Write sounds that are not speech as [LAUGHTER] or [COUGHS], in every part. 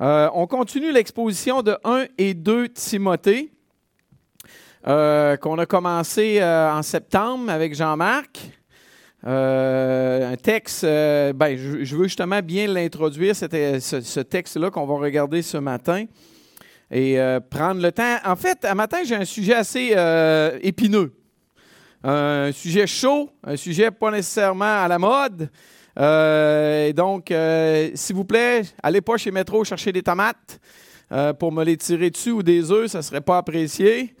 Euh, on continue l'exposition de 1 et 2 Timothée, euh, qu'on a commencé euh, en septembre avec Jean-Marc. un texte, ben, je, veux justement bien l'introduire, ce texte-là qu'on va regarder ce matin et prendre le temps. En fait, à matin, j'ai un sujet assez épineux. Un sujet chaud, un sujet pas nécessairement à la mode, euh, donc, euh, s'il vous plaît, allez pas chez Métro chercher des tomates euh, pour me les tirer dessus ou des œufs, ça ne serait pas apprécié.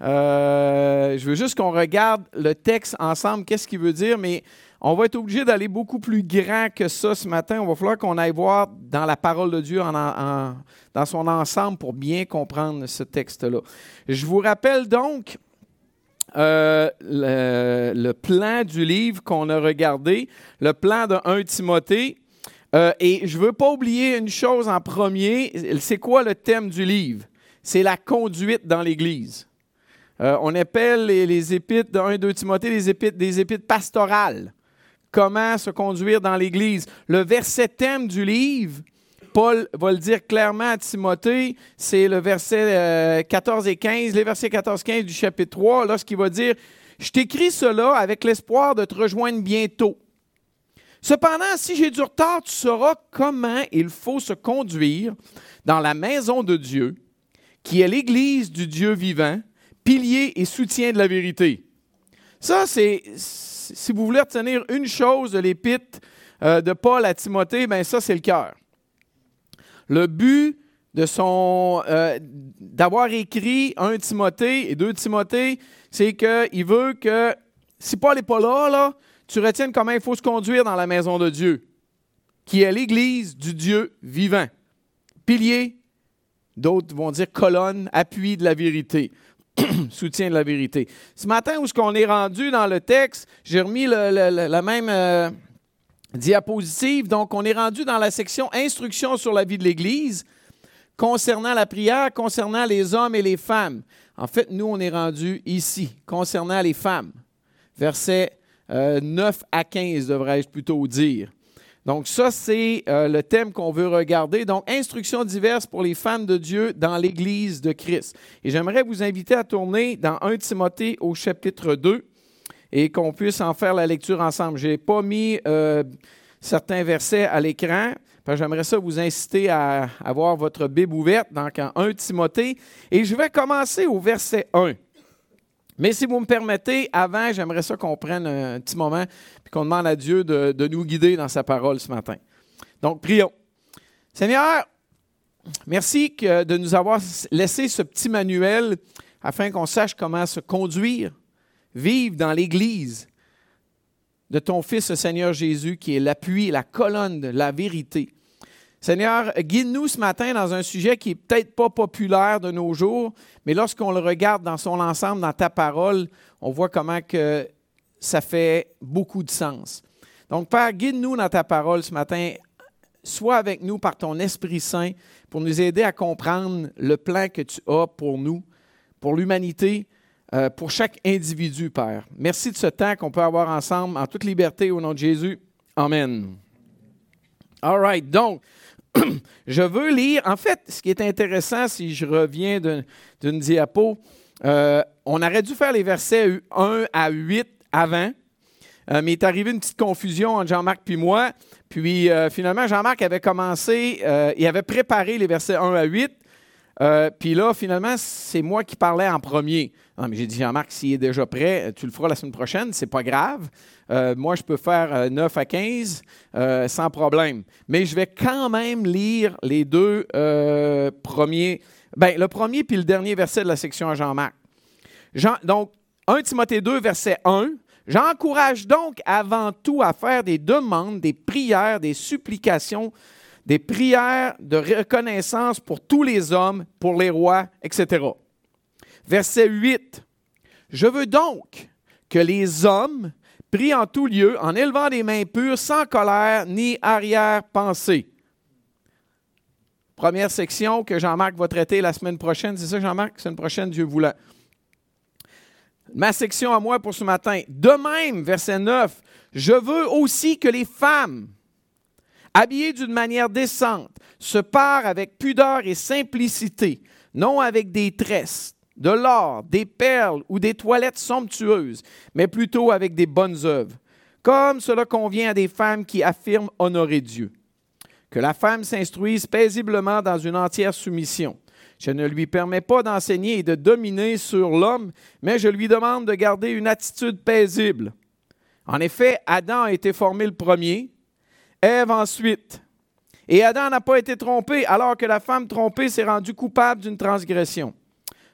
je veux juste qu'on regarde le texte ensemble, qu'est-ce qu'il veut dire, mais on va être obligé d'aller beaucoup plus grand que ça ce matin. On va falloir qu'on aille voir dans la parole de Dieu dans son ensemble pour bien comprendre ce texte-là. Je vous rappelle donc euh, le, plan du livre qu'on a regardé, le plan de 1 Timothée. Euh, et je ne veux pas oublier une chose en premier. C'est quoi le thème du livre? C'est la conduite dans l'Église. Euh, on appelle les, les de 1 2 Timothée des épîtres pastorales. Comment se conduire dans l'Église? Le verset thème du livre, Paul va le dire clairement à Timothée, c'est le verset 14 euh, et 15, les versets 14-15 du chapitre 3, lorsqu'il va dire, je t'écris cela avec l'espoir de te rejoindre bientôt. Cependant, si j'ai du retard, tu sauras comment il faut se conduire dans la maison de Dieu, qui est l'Église du Dieu vivant, pilier et soutien de la vérité. Ça, c'est, si vous voulez retenir une chose de l'épître euh, de Paul à Timothée, ben ça, c'est le cœur. Le but de son euh, d'avoir écrit un Timothée et deux Timothée, c'est qu'il veut que si Paul n'est pas là, tu retiennes comment il faut se conduire dans la maison de Dieu, qui est l'Église du Dieu vivant. Pilier, d'autres vont dire colonne, appui de la vérité, [CLEARS THROAT] soutien de la vérité. Ce matin, où est-ce qu'on est rendu dans le texte, j'ai remis la même euh, diapositive. Donc, on est rendu dans la section Instructions sur la vie de l'Église concernant la prière, concernant les hommes et les femmes. En fait, nous, on est rendu ici, concernant les femmes. Versets 9 euh, à 15, devrais-je plutôt dire. Donc, ça, c'est euh, le thème qu'on veut regarder. Donc, instructions diverses pour les femmes de Dieu dans l'Église de Christ. Et j'aimerais vous inviter à tourner dans 1 Timothée au chapitre 2 et qu'on puisse en faire la lecture ensemble. Je n'ai pas mis euh, certains versets à l'écran. J'aimerais ça vous inciter à avoir votre Bible ouverte, dans 1 Timothée. Et je vais commencer au verset 1. Mais si vous me permettez, avant, j'aimerais ça qu'on prenne un petit moment et qu'on demande à Dieu de, nous guider dans sa parole ce matin. Donc, prions. Seigneur, merci de nous avoir laissé ce petit manuel afin qu'on sache comment se conduire vivre dans l'Église de ton Fils, le Seigneur Jésus, qui est l'appui, la colonne de la vérité. Seigneur, guide-nous ce matin dans un sujet qui n'est peut-être pas populaire de nos jours, mais lorsqu'on le regarde dans son ensemble, dans ta parole, on voit comment que ça fait beaucoup de sens. Donc, Père, guide-nous dans ta parole ce matin. Sois avec nous par ton Esprit Saint pour nous aider à comprendre le plan que tu as pour nous, pour l'humanité, euh, pour chaque individu, Père. Merci de ce temps qu'on peut avoir ensemble en toute liberté au nom de Jésus. Amen. All right. Donc, [CLEARS THROAT] je veux lire. En fait, ce qui est intéressant, si je reviens d'une diapo, euh, on aurait dû faire les versets 1 à 8 avant, euh, mais il est arrivé une petite confusion entre Jean-Marc et moi. Puis finalement, Jean-Marc avait commencé, il avait préparé les versets 1 à 8. Puis là, finalement, c'est moi qui parlais en premier. Non, mais j'ai dit, Jean-Marc, s'il est déjà prêt, tu le feras la semaine prochaine, c'est pas grave. Euh, moi, je peux faire 9 euh, à 15 euh, sans problème. Mais je vais quand même lire les deux premiers, ben, le premier puis le dernier verset de la section à Jean-Marc. Jean, donc, 1 Timothée 2, verset 1. J'encourage donc avant tout à faire des demandes, des prières, des supplications, des prières de reconnaissance pour tous les hommes, pour les rois, etc. Verset 8. Je veux donc que les hommes prient en tout lieu en élevant des mains pures, sans colère ni arrière-pensée. Première section que Jean-Marc va traiter la semaine prochaine. C'est ça, Jean-Marc? Semaine prochaine, Dieu voulant. Ma section à moi pour ce matin. De même, verset 9, je veux aussi que les femmes habillé d'une manière décente, se part avec pudeur et simplicité, non avec des tresses, de l'or, des perles ou des toilettes somptueuses, mais plutôt avec des bonnes œuvres, comme cela convient à des femmes qui affirment honorer Dieu. Que la femme s'instruise paisiblement dans une entière soumission. Je ne lui permets pas d'enseigner et de dominer sur l'homme, mais je lui demande de garder une attitude paisible. En effet, Adam a été formé le premier, Ève ensuite. Et Adam n'a pas été trompé, alors que la femme trompée s'est rendue coupable d'une transgression.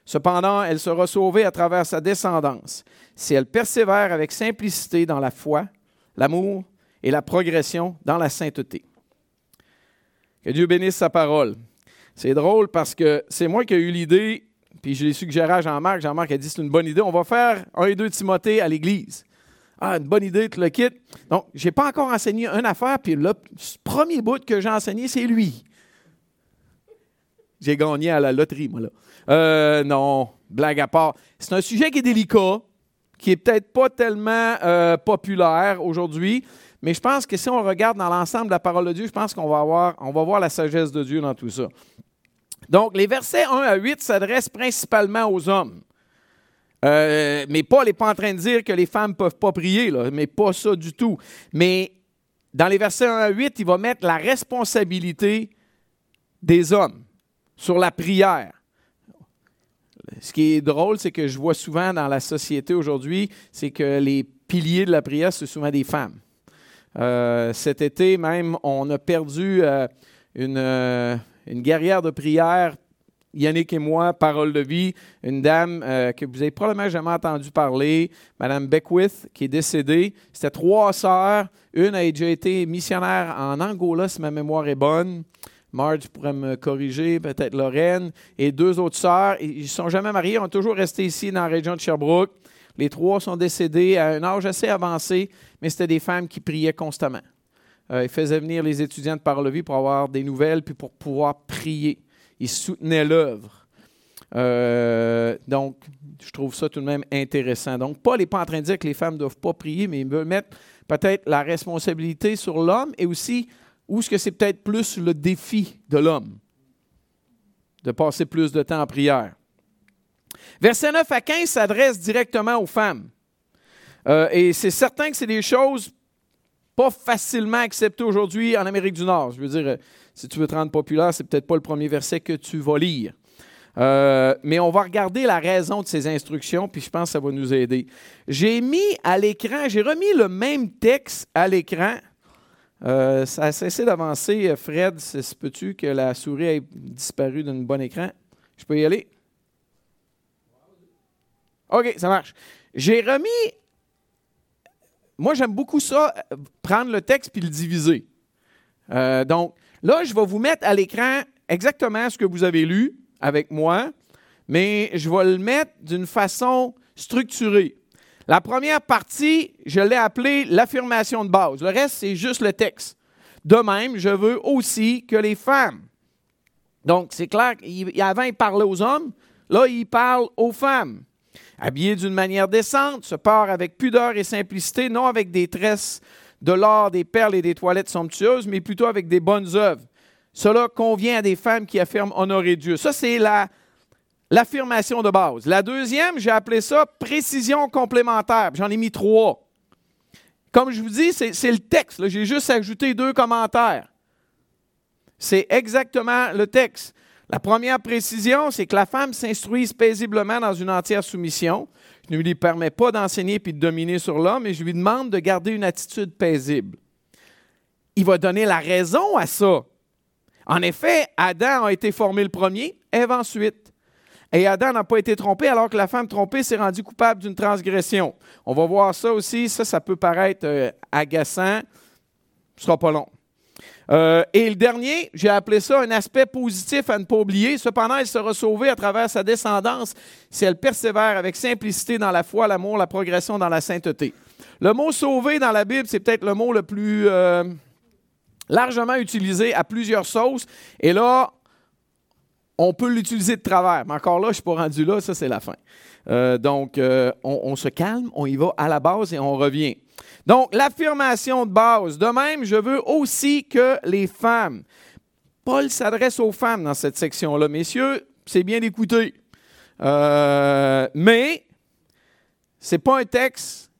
Cependant, elle sera sauvée à travers sa descendance, si elle persévère avec simplicité dans la foi, l'amour et la progression dans la sainteté. Que Dieu bénisse sa parole. C'est drôle parce que c'est moi qui ai eu l'idée, puis je l'ai suggéré à Jean-Marc. Jean-Marc a dit c'est une bonne idée. On va faire un et deux Timothée à l'Église. Ah, une bonne idée, tu le quittes. Donc, je n'ai pas encore enseigné une affaire, puis le premier bout que j'ai enseigné, c'est lui. J'ai gagné à la loterie, moi, là. Euh, non, blague à part. C'est un sujet qui est délicat, qui est peut-être pas tellement euh, populaire aujourd'hui, mais je pense que si on regarde dans l'ensemble de la parole de Dieu, je pense qu'on va, va voir la sagesse de Dieu dans tout ça. Donc, les versets 1 à 8 s'adressent principalement aux hommes. Euh, mais Paul n'est pas en train de dire que les femmes ne peuvent pas prier, là, mais pas ça du tout. Mais dans les versets 1 à 8, il va mettre la responsabilité des hommes sur la prière. Ce qui est drôle, c'est que je vois souvent dans la société aujourd'hui, c'est que les piliers de la prière, c'est souvent des femmes. Euh, cet été même, on a perdu euh, une, une, guerrière de prière, Yannick et moi, parole de vie, une dame que vous avez probablement jamais entendu parler, Madame Beckwith, qui est décédée. C'était trois sœurs. Une a déjà été missionnaire en Angola, si ma mémoire est bonne. Marge pourrait me corriger, peut-être Lorraine, et deux autres sœurs. Ils ne sont jamais mariés, ont toujours resté ici dans la région de Sherbrooke. Les trois sont décédés à un âge assez avancé, mais c'était des femmes qui priaient constamment. Euh, ils faisaient venir les étudiants de par vie pour avoir des nouvelles, puis pour pouvoir prier. Ils soutenaient l'œuvre. Euh, donc, je trouve ça tout de même intéressant. Donc, Paul n'est pas en train de dire que les femmes ne doivent pas prier, mais il veut mettre peut-être la responsabilité sur l'homme et aussi où est-ce que c'est peut-être plus le défi de l'homme de passer plus de temps en prière. Versets 9 à 15 s'adresse directement aux femmes. Euh, et c'est certain que c'est des choses pas facilement acceptées aujourd'hui en Amérique du Nord. Je veux dire, si tu veux te rendre populaire, c'est peut-être pas le premier verset que tu vas lire. Euh, mais on va regarder la raison de ces instructions, puis je pense que ça va nous aider. J'ai mis à l'écran, j'ai remis le même texte à l'écran. ça a cessé d'avancer. Fred, peux-tu que la souris ait disparu d'un bon écran? Je peux y aller? OK, ça marche. J'ai remis. Moi, j'aime beaucoup ça, prendre le texte puis le diviser. Euh, donc, là, je vais vous mettre à l'écran exactement ce que vous avez lu avec moi, mais je vais le mettre d'une façon structurée. La première partie, je l'ai appelée l'affirmation de base. Le reste, c'est juste le texte. De même, je veux aussi que les femmes. Donc, c'est clair, avant, il parlait aux hommes, là, il parle aux femmes habillé d'une manière décente, se part avec pudeur et simplicité, non avec des tresses de l'or, des perles et des toilettes somptueuses, mais plutôt avec des bonnes œuvres. Cela convient à des femmes qui affirment honorer Dieu. Ça, c'est la, l'affirmation de base. La deuxième, j'ai appelé ça précision complémentaire. J'en ai mis trois. Comme je vous dis, c'est, le texte. J'ai juste ajouté deux commentaires. C'est exactement le texte. La première précision, c'est que la femme s'instruise paisiblement dans une entière soumission. Ne lui permets pas d'enseigner puis de dominer sur l'homme, mais je lui demande de garder une attitude paisible. Il va donner la raison à ça. En effet, Adam a été formé le premier, Ève ensuite. Et Adam n'a pas été trompé alors que la femme trompée s'est rendue coupable d'une transgression. On va voir ça aussi. Ça, ça peut paraître euh, agaçant. Ce sera pas long. Euh, et le dernier, j'ai appelé ça un aspect positif à ne pas oublier. Cependant, elle sera sauvée à travers sa descendance si elle persévère avec simplicité dans la foi, l'amour, la progression dans la sainteté. Le mot sauver dans la Bible, c'est peut-être le mot le plus euh, largement utilisé à plusieurs sauces. Et là, on peut l'utiliser de travers. Mais encore là, je ne suis pas rendu là, ça c'est la fin. Euh, donc, on, on, se calme, on y va à la base et on revient. Donc, l'affirmation de base. De même, je veux aussi que les femmes. Paul s'adresse aux femmes dans cette section-là. Messieurs, c'est bien d'écouter. Euh, mais ce n'est pas un texte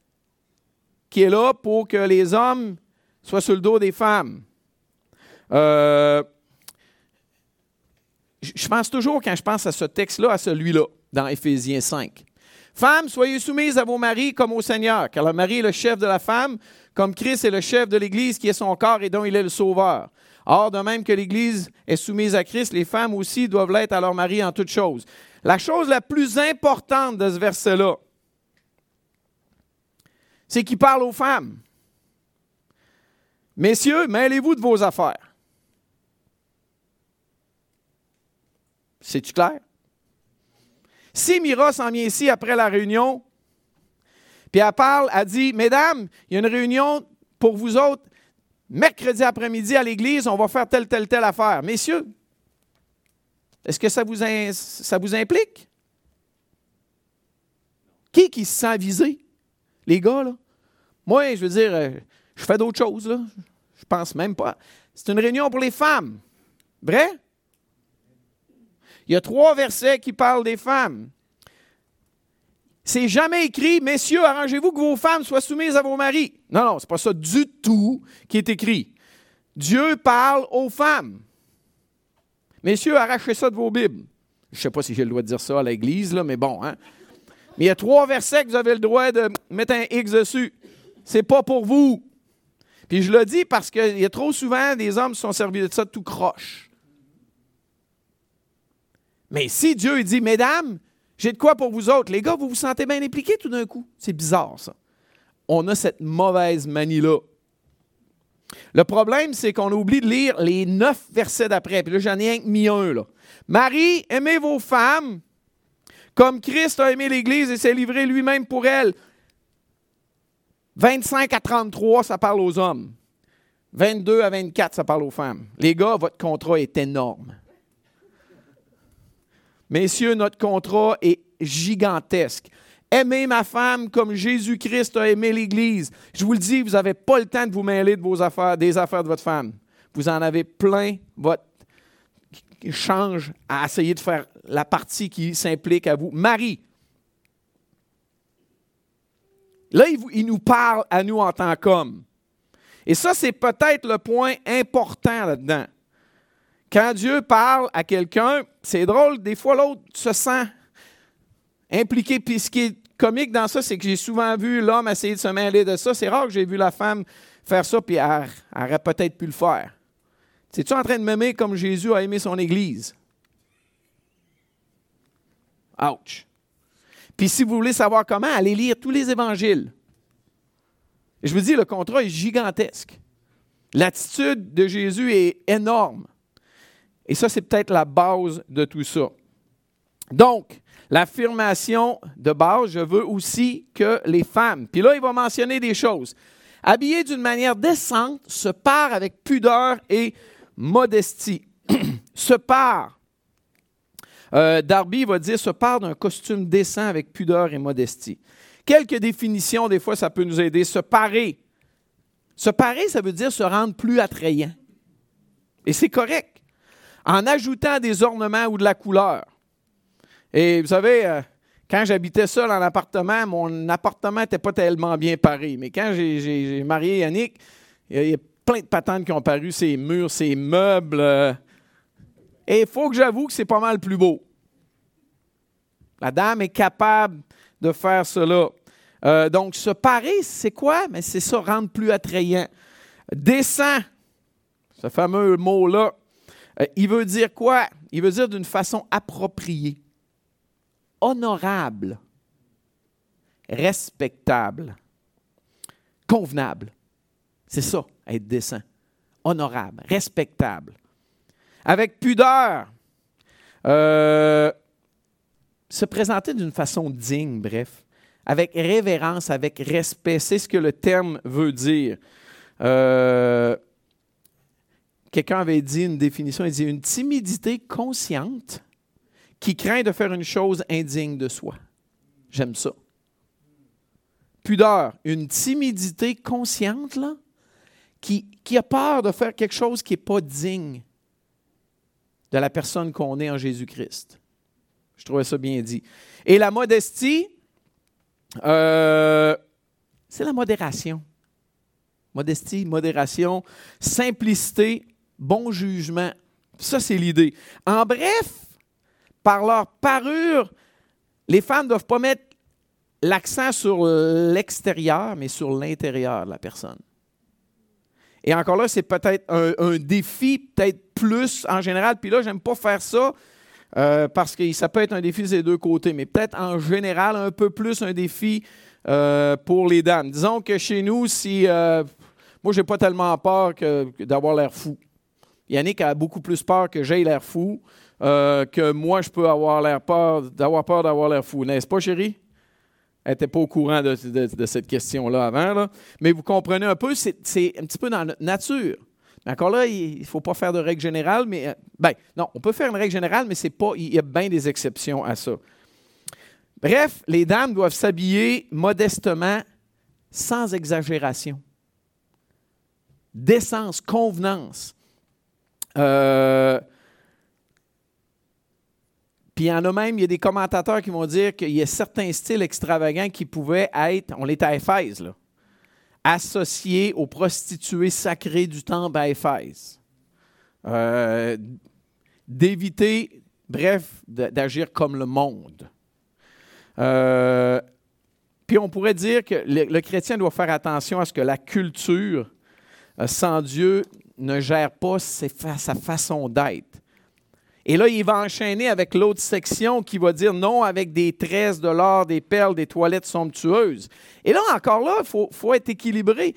qui est là pour que les hommes soient sur le dos des femmes. Euh, je pense toujours, quand je pense à ce texte-là, à celui-là, dans Éphésiens 5. Femmes, soyez soumises à vos maris comme au Seigneur, car le mari est le chef de la femme, comme Christ est le chef de l'Église qui est son corps et dont il est le sauveur. Or, de même que l'Église est soumise à Christ, les femmes aussi doivent l'être à leur mari en toutes choses. La chose la plus importante de ce verset-là, c'est qu'il parle aux femmes. Messieurs, mêlez-vous de vos affaires. C'est-tu clair? Si Mira s'en vient ici après la réunion, puis elle parle, elle dit Mesdames, il y a une réunion pour vous autres, mercredi après-midi à l'église, on va faire telle, telle, telle affaire. Messieurs, est-ce que ça vous, implique? Qui qui se sent visé? Les gars, là? Moi, je veux dire, euh, je fais d'autres choses, là. Je pense même pas. C'est une réunion pour les femmes. Vrai? Il y a trois versets qui parlent des femmes. C'est jamais écrit, messieurs, arrangez-vous que vos femmes soient soumises à vos maris. Non, non, c'est pas ça du tout qui est écrit. Dieu parle aux femmes. Messieurs, arrachez ça de vos Bibles. Je ne sais pas si j'ai le droit de dire ça à l'Église, là, mais bon. Hein? Mais il y a trois versets que vous avez le droit de mettre un X dessus. C'est pas pour vous. Puis je le dis parce qu'il y a trop souvent des hommes qui sont servis de ça tout croche. Mais si Dieu dit, Mesdames, j'ai de quoi pour vous autres, les gars, vous vous sentez bien impliqués tout d'un coup. C'est bizarre, ça. On a cette mauvaise manie-là. Le problème, c'est qu'on oublie de lire les neuf versets d'après. Puis là, j'en ai mis un. Là. Marie, aimez vos femmes comme Christ a aimé l'Église et s'est livré lui-même pour elle. 25 à 33, ça parle aux hommes. 22 à 24, ça parle aux femmes. Les gars, votre contrat est énorme. Messieurs, notre contrat est gigantesque. Aimez ma femme comme Jésus-Christ a aimé l'Église. Je vous le dis, vous n'avez pas le temps de vous mêler vos affaires, des affaires de votre femme. Vous en avez plein votre change à essayer de faire la partie qui s'implique à vous. Marie. Là, il nous parle à nous en tant qu'hommes. Et ça, c'est peut-être le point important là-dedans. Quand Dieu parle à quelqu'un, c'est drôle, des fois l'autre se sent impliqué. Puis ce qui est comique dans ça, c'est que j'ai souvent vu l'homme essayer de se mêler de ça. C'est rare que j'ai vu la femme faire ça, puis elle, aurait peut-être pu le faire. Es-tu en train de m'aimer comme Jésus a aimé son Église? Ouch. Puis si vous voulez savoir comment, allez lire tous les évangiles. je vous dis, le contrat est gigantesque. L'attitude de Jésus est énorme. Et ça, c'est peut-être la base de tout ça. Donc, l'affirmation de base, je veux aussi que les femmes, puis là, il va mentionner des choses. Habillées d'une manière décente, se part avec pudeur et modestie. [CLEARS THROAT] se part. Euh, Darby va dire se part d'un costume décent avec pudeur et modestie. Quelques définitions, des fois, ça peut nous aider. Se parer. Se parer, ça veut dire se rendre plus attrayant. Et c'est correct en ajoutant des ornements ou de la couleur. Et vous savez, euh, quand j'habitais seul en appartement, mon appartement n'était pas tellement bien paré. Mais quand j'ai marié Yannick, il y, a plein de patentes qui ont paru, ces murs, ces meubles. Euh, et il faut que j'avoue que c'est pas mal plus beau. La dame est capable de faire cela. Euh, donc, se parer, c'est quoi? Mais c'est ça, rendre plus attrayant. Descend, ce fameux mot-là, euh, il veut dire quoi? Il veut dire d'une façon appropriée, honorable, respectable, convenable. C'est ça, être décent. Honorable, respectable. Avec pudeur. Euh, se présenter d'une façon digne, bref. Avec révérence, avec respect. C'est ce que le terme veut dire. Euh, quelqu'un avait dit une définition, il dit une timidité consciente qui craint de faire une chose indigne de soi. J'aime ça. pudeur, une timidité consciente, là, qui, qui a peur de faire quelque chose qui n'est pas digne de la personne qu'on est en Jésus-Christ. Je trouvais ça bien dit. Et la modestie, euh, c'est la modération. Modestie, modération, simplicité, bon jugement. Ça, c'est l'idée. En bref, par leur parure, les femmes ne doivent pas mettre l'accent sur l'extérieur, mais sur l'intérieur de la personne. Et encore là, c'est peut-être un, défi, peut-être plus en général. Puis là, j'aime pas faire ça euh, parce que ça peut être un défi des deux côtés, mais peut-être en général un peu plus un défi euh, pour les dames. Disons que chez nous, si euh, moi, j'ai pas tellement peur d'avoir l'air fou. Yannick a beaucoup plus peur que j'aie l'air fou que moi, je peux avoir l'air peur d'avoir peur d'avoir l'air fou. N'est-ce pas, chérie? Elle n'était pas au courant de, cette question-là avant. Mais vous comprenez un peu, c'est un petit peu dans notre nature. Mais encore là, il ne faut pas faire de règle générale, mais euh, ben, non, on peut faire une règle générale, mais c'est pas, il y a bien des exceptions à ça. Bref, les dames doivent s'habiller modestement, sans exagération. Décence, convenance. Euh, puis il y en a même, il y a des commentateurs qui vont dire qu'il y a certains styles extravagants qui pouvaient être, on est à Éphèse, associés aux prostituées sacrées du temple à Éphèse. Euh, d'éviter, bref, d'agir comme le monde. Euh, puis on pourrait dire que le, chrétien doit faire attention à ce que la culture sans Dieu ne gère pas sa façon d'être. Et là, il va enchaîner avec l'autre section qui va dire non avec des tresses, de l'or, des perles, des toilettes somptueuses. Et là, encore là, il faut, être équilibré.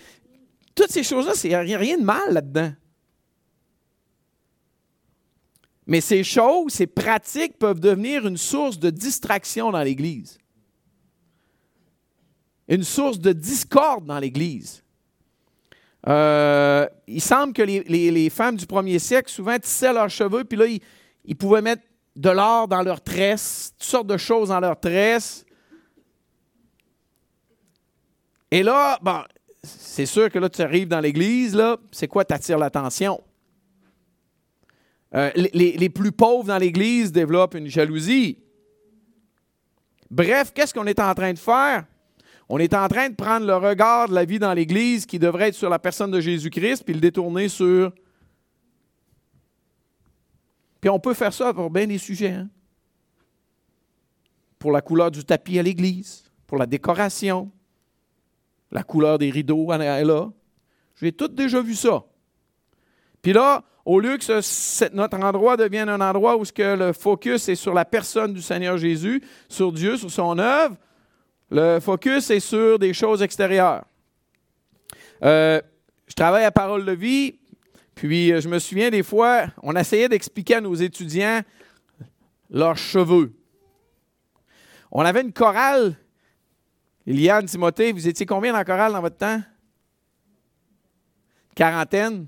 Toutes ces choses-là, il n'y a rien de mal là-dedans. Mais ces choses, ces pratiques peuvent devenir une source de distraction dans l'Église. Une source de discorde dans l'Église. Euh, il semble que les, les, femmes du premier siècle souvent tissaient leurs cheveux, puis là, ils, ils pouvaient mettre de l'or dans leurs tresses, toutes sortes de choses dans leurs tresses. Et là, bon, c'est sûr que là, tu arrives dans l'église, là, c'est quoi t'attires l'attention? Euh, les, les, plus pauvres dans l'Église développent une jalousie. Bref, qu'est-ce qu'on est en train de faire? On est en train de prendre le regard de la vie dans l'Église qui devrait être sur la personne de Jésus-Christ, puis le détourner sur puis on peut faire ça pour bien des sujets. Hein. Pour la couleur du tapis à l'église, pour la décoration, la couleur des rideaux là. J'ai tout déjà vu ça. Puis là, au lieu que notre endroit devienne un endroit où le focus est sur la personne du Seigneur Jésus, sur Dieu, sur son œuvre, le focus est sur des choses extérieures. Euh, je travaille à Parole de vie, puis euh, je me souviens des fois, on essayait d'expliquer à nos étudiants leurs cheveux. On avait une chorale. Eliane, Timothée, vous étiez combien dans la chorale dans votre temps? Quarantaine.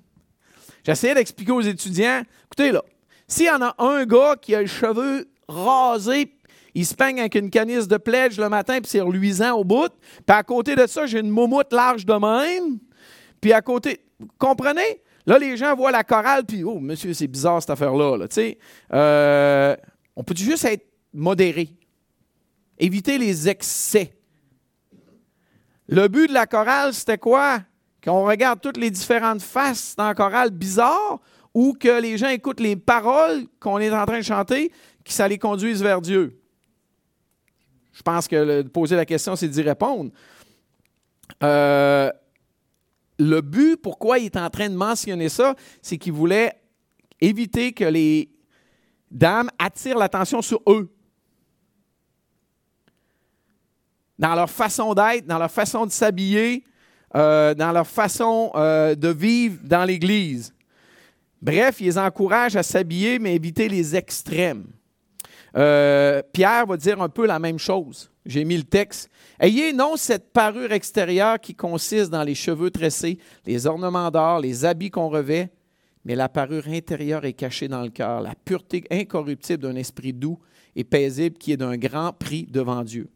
J'essayais d'expliquer aux étudiants, écoutez là, s'il y en a un gars qui a les cheveux rasés, il se peigne avec une canisse de pledge le matin, puis c'est reluisant au bout. Puis à côté de ça, j'ai une moumoute large de même. Puis à côté, vous comprenez? Là, les gens voient la chorale, puis, oh, monsieur, c'est bizarre cette affaire-là. Là, euh, on peut juste être modéré, éviter les excès. Le but de la chorale, c'était quoi? Qu'on regarde toutes les différentes faces dans la chorale bizarre ou que les gens écoutent les paroles qu'on est en train de chanter, que ça les conduise vers Dieu. Je pense que poser la question, c'est d'y répondre. Euh, le but, pourquoi il est en train de mentionner ça, c'est qu'il voulait éviter que les dames attirent l'attention sur eux. Dans leur façon d'être, dans leur façon de s'habiller, euh, dans leur façon euh, de vivre dans l'Église. Bref, il les encourage à s'habiller, mais éviter les extrêmes. Euh, Pierre va dire un peu la même chose. J'ai mis le texte. Ayez non cette parure extérieure qui consiste dans les cheveux tressés, les ornements d'or, les habits qu'on revêt, mais la parure intérieure est cachée dans le cœur, la pureté incorruptible d'un esprit doux et paisible qui est d'un grand prix devant Dieu.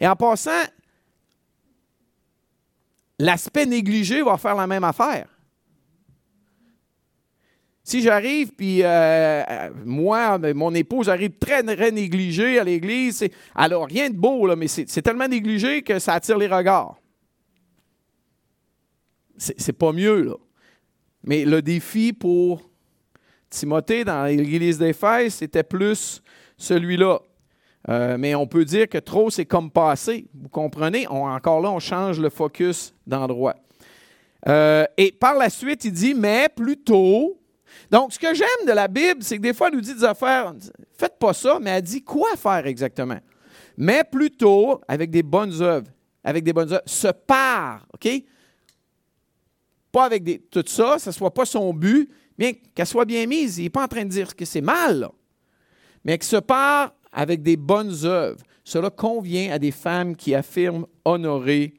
Et en passant, l'aspect négligé va faire la même affaire. Si j'arrive, puis euh, moi, mon épouse arrive très, très négligée à l'église, alors rien de beau, là, mais c'est tellement négligé que ça attire les regards. C'est pas mieux, là. Mais le défi pour Timothée dans l'église d'Éphèse, c'était plus celui-là. Euh, mais on peut dire que trop, c'est comme passé. Vous comprenez? encore là, on change le focus d'endroit. Euh, et par la suite, il dit, mais plutôt. Donc, ce que j'aime de la Bible, c'est que des fois, elle nous dit des affaires, faites pas ça, mais elle dit quoi faire exactement? Mais plutôt avec des bonnes œuvres. Avec des bonnes œuvres. Se part, OK? Pas avec des, tout ça, ça ne soit pas son but, bien qu'elle soit bien mise. Il n'est pas en train de dire que c'est mal, mais que se part avec des bonnes œuvres. Cela convient à des femmes qui affirment honorer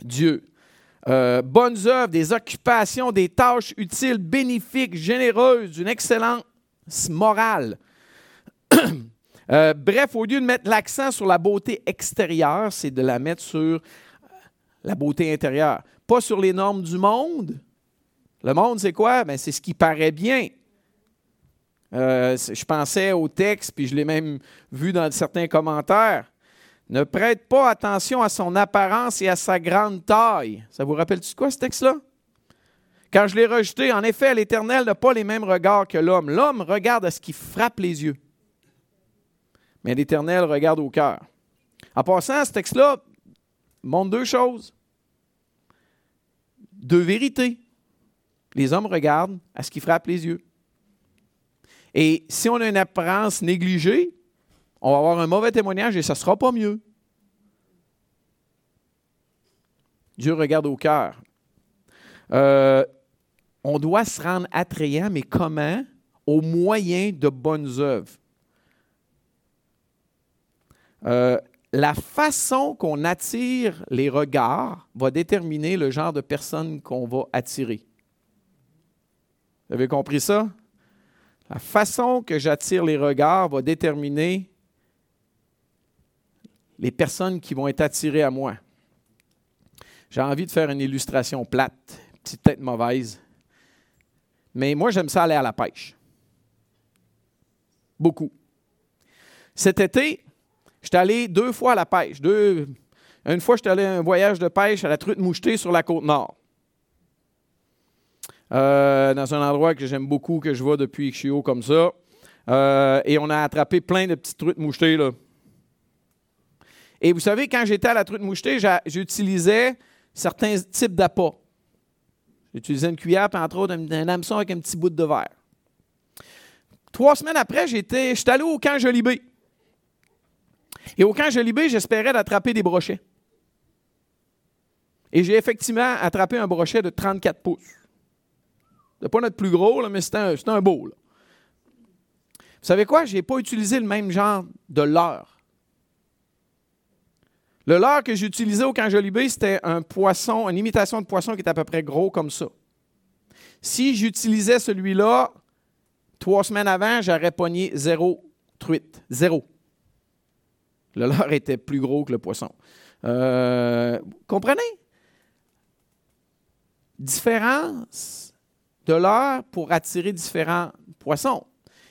Dieu. Euh, bonnes œuvres, des occupations, des tâches utiles, bénéfiques, généreuses, d'une excellence morale. [CLEARS THROAT] Euh, bref, au lieu de mettre l'accent sur la beauté extérieure, c'est de la mettre sur la beauté intérieure. Pas sur les normes du monde. Le monde, c'est quoi? Ben, c'est ce qui paraît bien. Euh, je pensais au texte, puis je l'ai même vu dans certains commentaires. Ne prête pas attention à son apparence et à sa grande taille. Ça vous rappelle-tu quoi, ce texte-là? Quand je l'ai rejeté, en effet, l'Éternel n'a pas les mêmes regards que l'homme. L'homme regarde à ce qui frappe les yeux. Mais l'Éternel regarde au cœur. En passant, ce texte-là montre deux choses. Deux vérités. Les hommes regardent à ce qui frappe les yeux. Et si on a une apparence négligée, on va avoir un mauvais témoignage et ça ne sera pas mieux. Dieu regarde au cœur. Euh, on doit se rendre attrayant, mais comment? Au moyen de bonnes œuvres. Euh, la façon qu'on attire les regards va déterminer le genre de personne qu'on va attirer. Vous avez compris ça? La façon que j'attire les regards va déterminer les personnes qui vont être attirées à moi. J'ai envie de faire une illustration plate, peut-être mauvaise, mais moi j'aime ça aller à la pêche. Beaucoup. Cet été, j'étais allé deux fois à la pêche. Une fois, j'étais allé à un voyage de pêche à la truite mouchetée sur la côte nord. Euh, dans un endroit que j'aime beaucoup, que je vois depuis que je suis comme ça. Euh, et on a attrapé plein de petites truites mouchetées. Là. Et vous savez, quand j'étais à la truite mouchetée, j'utilisais certains types d'appâts. J'utilisais une cuillère, puis entre autres, un, hameçon avec un petit bout de verre. Trois semaines après, j'étais, allé au camp Jolibé. Et au camp Jolibé, j'espérais d'attraper des brochets. Et j'ai effectivement attrapé un brochet de 34 pouces. C'est pas notre plus gros, mais c'est un, beau. Vous savez quoi? Je n'ai pas utilisé le même genre de leurre. Le leurre que j'utilisais au Canjolibé, c'était un poisson, une imitation de poisson qui est à peu près gros comme ça. Si j'utilisais celui-là, trois semaines avant, j'aurais pogné zéro truite. Zéro. Le leurre était plus gros que le poisson. Euh, comprenez? Différence de l'heure pour attirer différents poissons.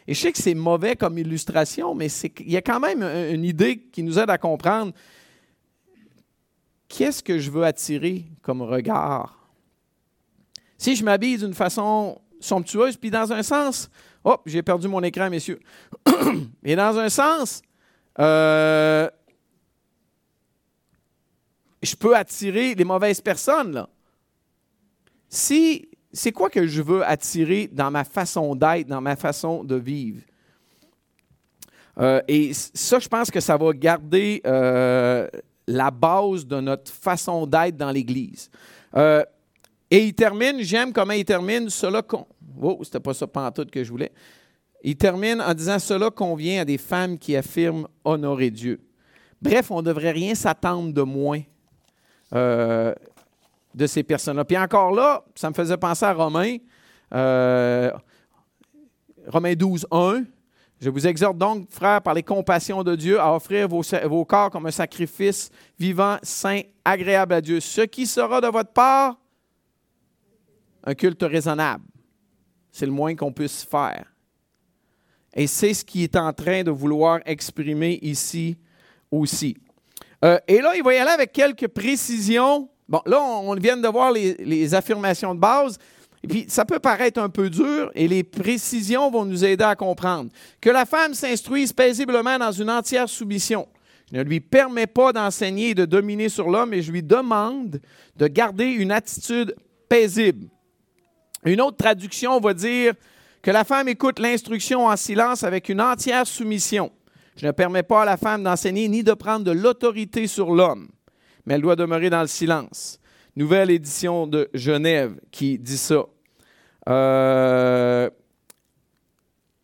Et je sais que c'est mauvais comme illustration, mais il y a quand même une idée qui nous aide à comprendre qu'est-ce que je veux attirer comme regard? Si je m'habille d'une façon somptueuse, puis dans un sens, oh, j'ai perdu mon écran, messieurs. [COUGHS] Et dans un sens, euh, je peux attirer les mauvaises personnes. Là. Si c'est quoi que je veux attirer dans ma façon d'être, dans ma façon de vivre? Euh, et ça, je pense que ça va garder euh, la base de notre façon d'être dans l'Église. Euh, et il termine, j'aime comment il termine, cela con... Oh, c'était pas ça pantoute que je voulais. Il termine en disant Cela convient à des femmes qui affirment honorer Dieu. Bref, on ne devrait rien s'attendre de moins de ces personnes-là. Puis encore là, ça me faisait penser à Romains, euh, Romains 12, 1. Je vous exhorte donc, frères, par les compassions de Dieu, à offrir vos, vos corps comme un sacrifice vivant, saint, agréable à Dieu. Ce qui sera de votre part un culte raisonnable. C'est le moins qu'on puisse faire. Et c'est ce qu'il est en train de vouloir exprimer ici aussi. Euh, et là, il va y aller avec quelques précisions. Bon, là, on, vient de voir les, les, affirmations de base. Et puis, ça peut paraître un peu dur, et les précisions vont nous aider à comprendre. Que la femme s'instruise paisiblement dans une entière soumission. Je ne lui permets pas d'enseigner et de dominer sur l'homme, mais je lui demande de garder une attitude paisible. Une autre traduction va dire que la femme écoute l'instruction en silence avec une entière soumission. Je ne permets pas à la femme d'enseigner ni de prendre de l'autorité sur l'homme, mais elle doit demeurer dans le silence. Nouvelle édition de Genève qui dit ça. Euh,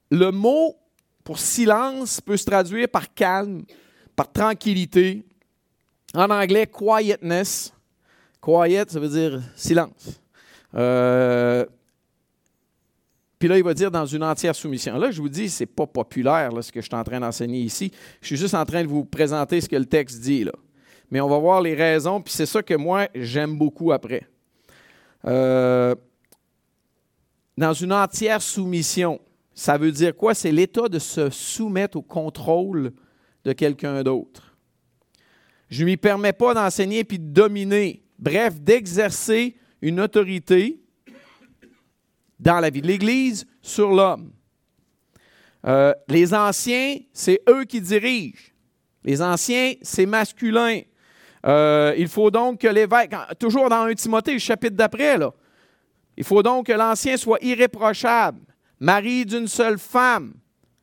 le mot pour silence peut se traduire par calme, par tranquillité. En anglais, quietness. Quiet, ça veut dire silence. Euh, puis là, il va dire dans une entière soumission. Là, je vous dis, ce n'est pas populaire ce que je suis en train d'enseigner ici. Je suis juste en train de vous présenter ce que le texte dit. Là. Mais on va voir les raisons, puis c'est ça que moi, j'aime beaucoup après. Euh, dans une entière soumission, ça veut dire quoi? C'est l'état de se soumettre au contrôle de quelqu'un d'autre. Je ne lui permets pas d'enseigner puis de dominer, bref, d'exercer une autorité dans la vie de l'Église sur l'homme. Euh, les anciens, c'est eux qui dirigent. Les anciens, c'est masculin. Euh, il faut donc que l'évêque, toujours dans 1 Timothée, chapitre d'après, il faut donc que l'ancien soit irréprochable, mari d'une seule femme,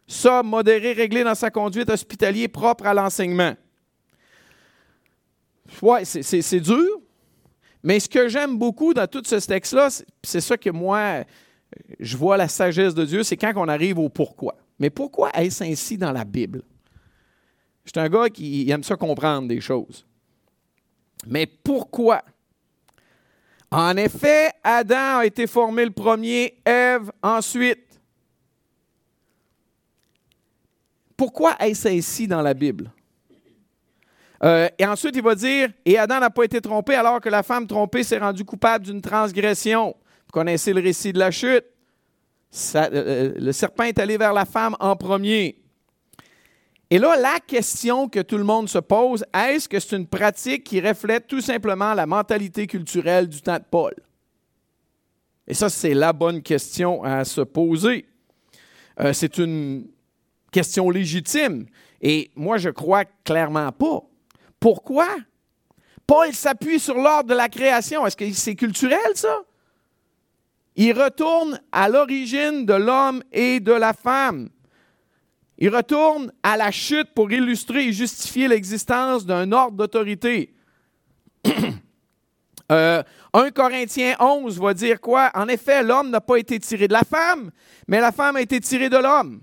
sobre, modéré, réglé dans sa conduite, hospitalier, propre à l'enseignement. Oui, c'est dur, mais ce que j'aime beaucoup dans tout ce texte-là, c'est ça que moi, je vois la sagesse de Dieu, c'est quand on arrive au pourquoi. Mais pourquoi est-ce ainsi dans la Bible? Je suis un gars qui aime ça comprendre des choses. Mais pourquoi? En effet, Adam a été formé le premier, Ève ensuite. Pourquoi est-ce ainsi dans la Bible? Euh, et ensuite, il va dire, et Adam n'a pas été trompé alors que la femme trompée s'est rendue coupable d'une transgression. Vous connaissez le récit de la chute. Euh, euh, le serpent est allé vers la femme en premier. Et là, la question que tout le monde se pose, est-ce que c'est une pratique qui reflète tout simplement la mentalité culturelle du temps de Paul? Et ça, c'est la bonne question à se poser. c'est une question légitime. Et moi, je crois clairement pas. Pourquoi? Paul s'appuie sur l'ordre de la création. Est-ce que c'est culturel, ça? Il retourne à l'origine de l'homme et de la femme. Il retourne à la chute pour illustrer et justifier l'existence d'un ordre d'autorité. 1 [CLEARS THROAT] euh, Corinthiens 11 va dire quoi? En effet, l'homme n'a pas été tiré de la femme, mais la femme a été tirée de l'homme.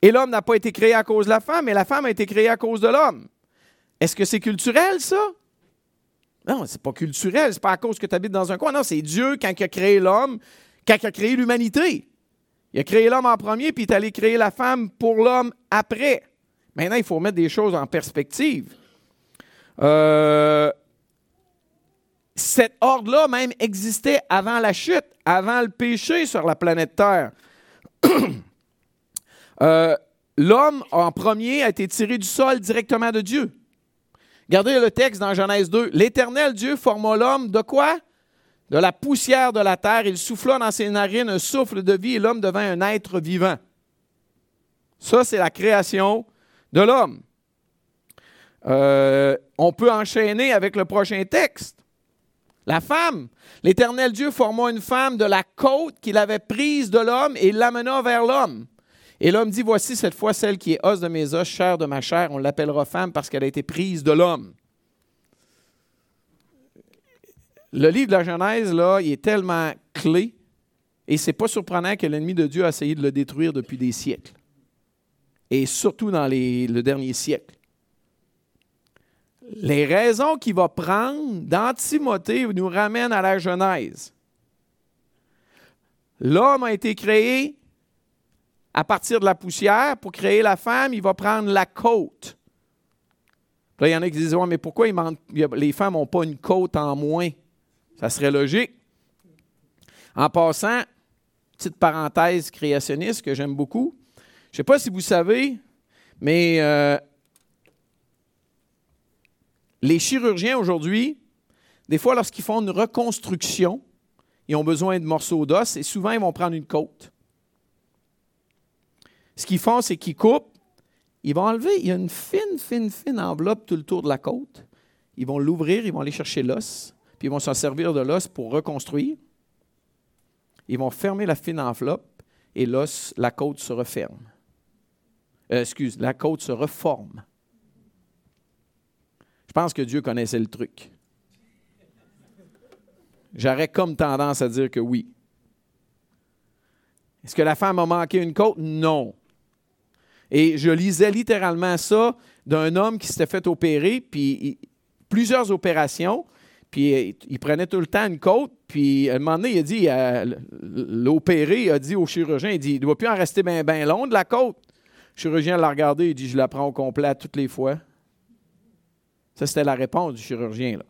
Et l'homme n'a pas été créé à cause de la femme, mais la femme a été créée à cause de l'homme. Est-ce que c'est culturel, ça? Non, c'est pas culturel, c'est pas à cause que tu habites dans un coin. Non, c'est Dieu, quand il a créé l'homme, quand il a créé l'humanité. Il a créé l'homme en premier, puis il est allé créer la femme pour l'homme après. Maintenant, il faut mettre des choses en perspective. Euh, cet ordre-là même existait avant la chute, avant le péché sur la planète Terre. [COUGHS] Euh, l'homme en premier a été tiré du sol directement de Dieu. Regardez le texte dans Genèse 2. L'Éternel Dieu forma l'homme de quoi? De la poussière de la terre. Il souffla dans ses narines un souffle de vie et l'homme devint un être vivant. Ça, c'est la création de l'homme. Euh, on peut enchaîner avec le prochain texte. La femme. L'Éternel Dieu forma une femme de la côte qu'il avait prise de l'homme et l'amena vers l'homme. Et l'homme dit, voici cette fois celle qui est os de mes os, chair de ma chair, on l'appellera femme parce qu'elle a été prise de l'homme. Le livre de la Genèse, là, il est tellement clé, et c'est pas surprenant que l'ennemi de Dieu a essayé de le détruire depuis des siècles, et surtout dans le dernier siècle. Les raisons qu'il va prendre dans Timothée nous ramènent à la Genèse. L'homme a été créé à partir de la poussière. Pour créer la femme, il va prendre la côte. Là, il y en a qui disent, ouais, mais pourquoi les femmes n'ont pas une côte en moins? Ça serait logique. En passant, petite parenthèse créationniste que j'aime beaucoup. Je ne sais pas si vous savez, mais euh, les chirurgiens aujourd'hui, des fois, lorsqu'ils font une reconstruction, ils ont besoin de morceaux d'os et souvent, ils vont prendre une côte. Ce qu'ils font, c'est qu'ils coupent, ils vont enlever, il y a une fine, fine, fine enveloppe tout le tour de la côte. Ils vont l'ouvrir, ils vont aller chercher l'os, puis ils vont s'en servir de l'os pour reconstruire. Ils vont fermer la fine enveloppe et l'os, la côte se referme. Euh, excuse, la côte se reforme. Je pense que Dieu connaissait le truc. J'aurais comme tendance à dire que oui. Est-ce que la femme a manqué une côte? Non. Et je lisais littéralement ça d'un homme qui s'était fait opérer, puis plusieurs opérations, puis il prenait tout le temps une côte, puis à un moment donné, il a dit, euh, l'opéré a dit au chirurgien, il dit, il ne doit plus en rester bien ben long de la côte. Le chirurgien l'a regardé, il dit, je la prends au complet toutes les fois. Ça, c'était la réponse du chirurgien. Là.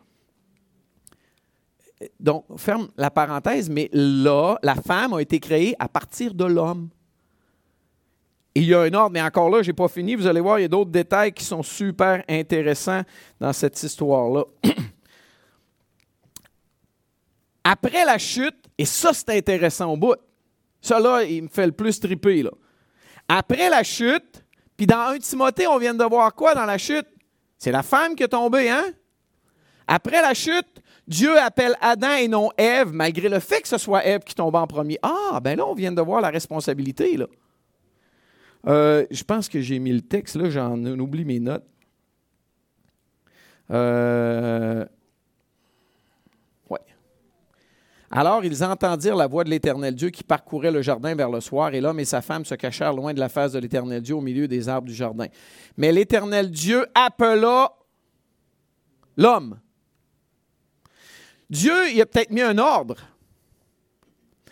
Donc, ferme la parenthèse, mais là, la femme a été créée à partir de l'homme. Il y a un ordre, mais encore là, je n'ai pas fini. Vous allez voir, il y a d'autres détails qui sont super intéressants dans cette histoire-là. [CLEARS THROAT] Après la chute, et ça, c'est intéressant au bout. Ça, là, il me fait le plus triper. Là. Après la chute, puis dans un Timothée, on vient de voir quoi dans la chute? C'est la femme qui est tombée, hein? Après la chute, Dieu appelle Adam et non Ève, malgré le fait que ce soit Ève qui tombe en premier. Ah, ben là, on vient de voir la responsabilité, là. Euh, je pense que j'ai mis le texte, là, j'en oublie mes notes. Euh, Alors ils entendirent la voix de l'Éternel Dieu qui parcourait le jardin vers le soir, et l'homme et sa femme se cachèrent loin de la face de l'Éternel Dieu au milieu des arbres du jardin. Mais l'Éternel Dieu appela l'homme. Dieu, il a peut-être mis un ordre,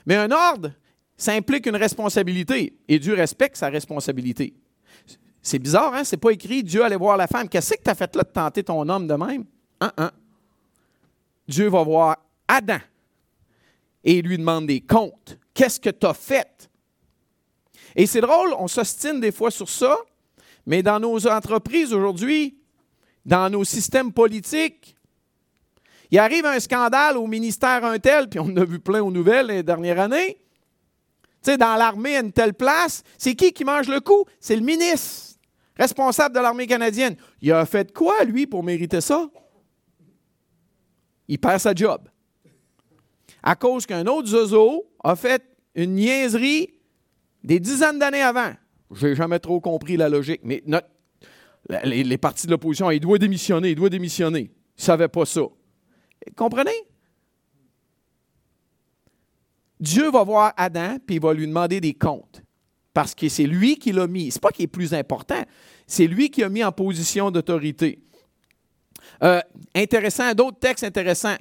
mais un ordre, ça implique une responsabilité, et Dieu respecte sa responsabilité. C'est bizarre, hein? C'est pas écrit Dieu allait voir la femme. Qu'est-ce que tu as fait là de tenter ton homme de même? Dieu va voir Adam et lui demande des comptes. Qu'est-ce que tu as fait? Et c'est drôle, on s'ostine des fois sur ça, mais dans nos entreprises aujourd'hui, dans nos systèmes politiques, il arrive un scandale au ministère un tel, puis on en a vu plein aux nouvelles les dernières années. Tu sais, dans l'armée à une telle place, c'est qui qui mange le coup? C'est le ministre, responsable de l'armée canadienne. Il a fait quoi, lui, pour mériter ça? Il perd sa job à cause qu'un autre zozo a fait une niaiserie des dizaines d'années avant. Je n'ai jamais trop compris la logique, mais les, partis de l'opposition, il doit démissionner, il doit démissionner. Ils ne savaient pas ça. Comprenez? Dieu va voir Adam, puis il va lui demander des comptes. Parce que c'est lui qui l'a mis. Ce n'est pas qu'il est plus important, c'est lui qui a mis en position d'autorité. Euh, intéressant, d'autres textes intéressants.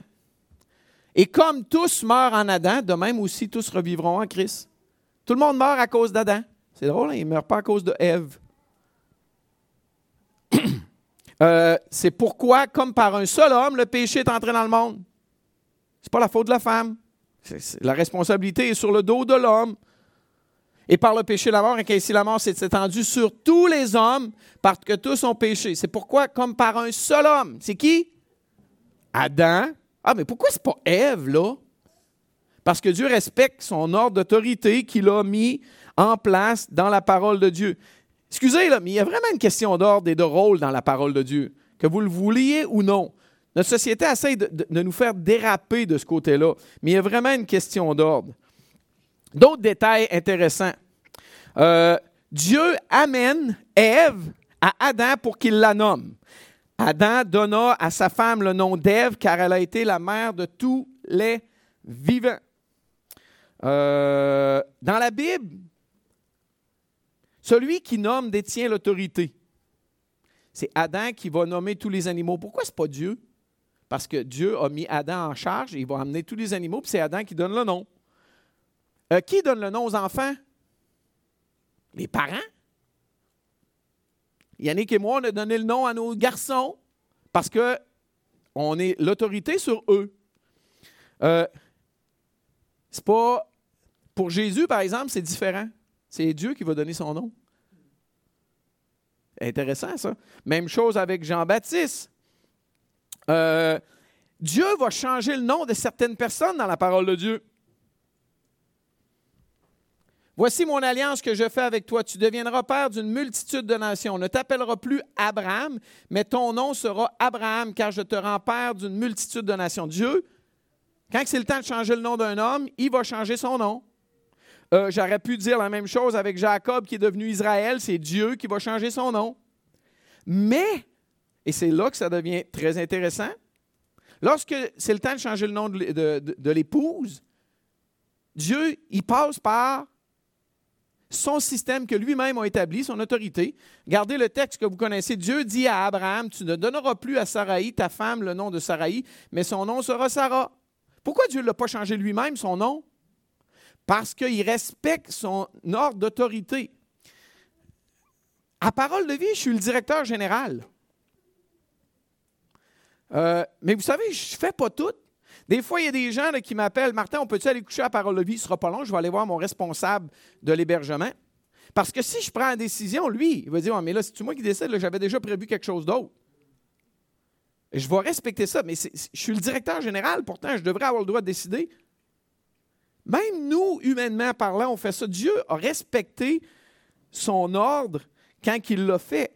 Et comme tous meurent en Adam, de même aussi tous revivront en Christ. Tout le monde meurt à cause d'Adam. C'est drôle, hein? il ne meurt pas à cause de Ève. [COUGHS] Euh, c'est pourquoi, comme par un seul homme, le péché est entré dans le monde. Ce n'est pas la faute de la femme. la responsabilité est sur le dos de l'homme. Et par le péché, la mort, ainsi la mort s'est étendue sur tous les hommes, parce que tous ont péché. C'est pourquoi, comme par un seul homme, c'est qui? Adam, ah, mais pourquoi c'est pas Ève, là? Parce que Dieu respecte son ordre d'autorité qu'il a mis en place dans la parole de Dieu. Excusez, là, mais il y a vraiment une question d'ordre et de rôle dans la parole de Dieu, que vous le vouliez ou non. Notre société essaie de, nous faire déraper de ce côté-là, mais il y a vraiment une question d'ordre. D'autres détails intéressants. Euh, Dieu amène Ève à Adam pour qu'il la nomme. Adam donna à sa femme le nom d'Ève car elle a été la mère de tous les vivants. Euh, dans la Bible, celui qui nomme détient l'autorité. C'est Adam qui va nommer tous les animaux. Pourquoi ce n'est pas Dieu? Parce que Dieu a mis Adam en charge et il va amener tous les animaux, puis c'est Adam qui donne le nom. Euh, qui donne le nom aux enfants? Les parents. Yannick et moi, on a donné le nom à nos garçons parce que on est l'autorité sur eux. Euh, c'est pas. Pour Jésus, par exemple, c'est différent. C'est Dieu qui va donner son nom. Intéressant, ça. Même chose avec Jean-Baptiste. Euh, Dieu va changer le nom de certaines personnes dans la parole de Dieu. Voici mon alliance que je fais avec toi. Tu deviendras père d'une multitude de nations. On ne t'appellera plus Abraham, mais ton nom sera Abraham, car je te rends père d'une multitude de nations. Dieu, quand c'est le temps de changer le nom d'un homme, il va changer son nom. Euh, j'aurais pu dire la même chose avec Jacob qui est devenu Israël. C'est Dieu qui va changer son nom. Mais, et c'est là que ça devient très intéressant, lorsque c'est le temps de changer le nom de, de l'épouse, Dieu, il passe par son système que lui-même a établi, son autorité. Gardez le texte que vous connaissez. Dieu dit à Abraham, tu ne donneras plus à Saraï, ta femme, le nom de Saraï, mais son nom sera Sarah. Pourquoi Dieu ne l'a pas changé lui-même, son nom? Parce qu'il respecte son ordre d'autorité. À parole de vie, je suis le directeur général. Euh, mais vous savez, je ne fais pas tout. Des fois, il y a des gens qui m'appellent Martin, on peut-tu aller coucher à parole de vie? Ce sera pas long, je vais aller voir mon responsable de l'hébergement. Parce que si je prends une décision, lui, il va dire Mais là, c'est moi qui décide, j'avais déjà prévu quelque chose d'autre. Je vais respecter ça, mais je suis le directeur général, pourtant, je devrais avoir le droit de décider. Même nous, humainement parlant, on fait ça. Dieu a respecté son ordre quand il l'a fait.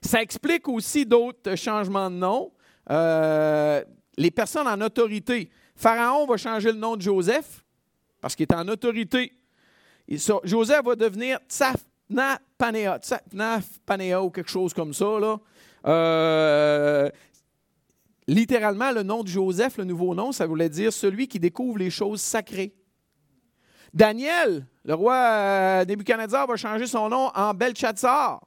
Ça explique aussi d'autres changements de nom. Euh, les personnes en autorité. Pharaon va changer le nom de Joseph parce qu'il est en autorité. Joseph va devenir Tsafna Panea, Tsafna Panea ou quelque chose comme ça. Euh, littéralement, le nom de Joseph, le nouveau nom, ça voulait dire celui qui découvre les choses sacrées. Daniel, le roi euh, Nebuchadnezzar, va changer son nom en Belshazzar,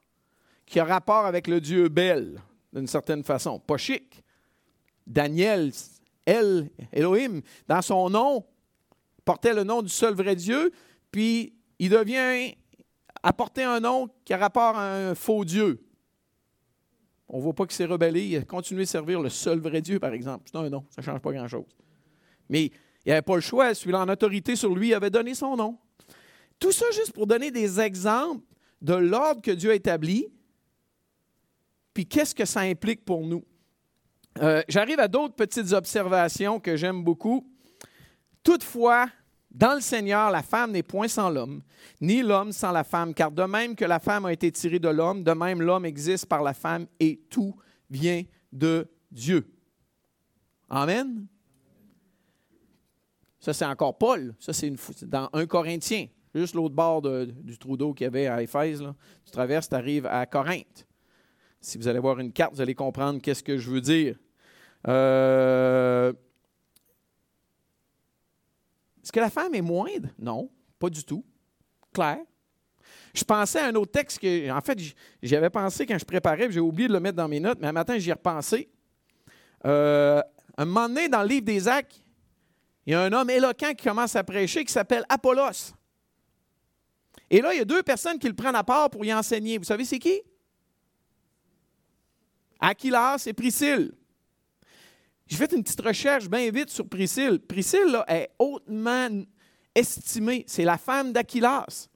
qui a rapport avec le dieu Bel, d'une certaine façon. Pas chic. Daniel, El, Elohim, dans son nom, portait le nom du seul vrai Dieu, puis il devient apporter un nom qui a rapport à un faux Dieu. On ne voit pas qu'il s'est rebellé, il a continué à servir le seul vrai Dieu, par exemple. C'est un nom, ça ne change pas grand-chose. Mais il n'avait pas le choix, celui-là en autorité sur lui avait donné son nom. Tout ça juste pour donner des exemples de l'ordre que Dieu a établi, puis qu'est-ce que ça implique pour nous? Euh, j'arrive à d'autres petites observations que j'aime beaucoup. Toutefois, dans le Seigneur, la femme n'est point sans l'homme, ni l'homme sans la femme, car de même que la femme a été tirée de l'homme, de même l'homme existe par la femme et tout vient de Dieu. Amen? Ça, c'est encore Paul. Ça, c'est dans 1 Corinthien, juste l'autre bord du trou d'eau qu'il y avait à Éphèse. Tu traverses, tu arrives à Corinthe. Si vous allez voir une carte, vous allez comprendre qu'est-ce que je veux dire. Euh, est-ce que la femme est moindre? Non, pas du tout. Claire. Je pensais à un autre texte que, en fait, j'y avais pensé quand je préparais, j'ai oublié de le mettre dans mes notes, mais un matin, j'y ai repensé. Euh, un moment donné, dans le livre des Actes, il y a un homme éloquent qui commence à prêcher qui s'appelle Apollos. Et là, il y a deux personnes qui le prennent à part pour y enseigner. Vous savez, c'est qui? Aquilas et Priscille. J'ai fait une petite recherche bien vite sur Priscille. Priscille est hautement estimée. C'est la femme d'Aquilas.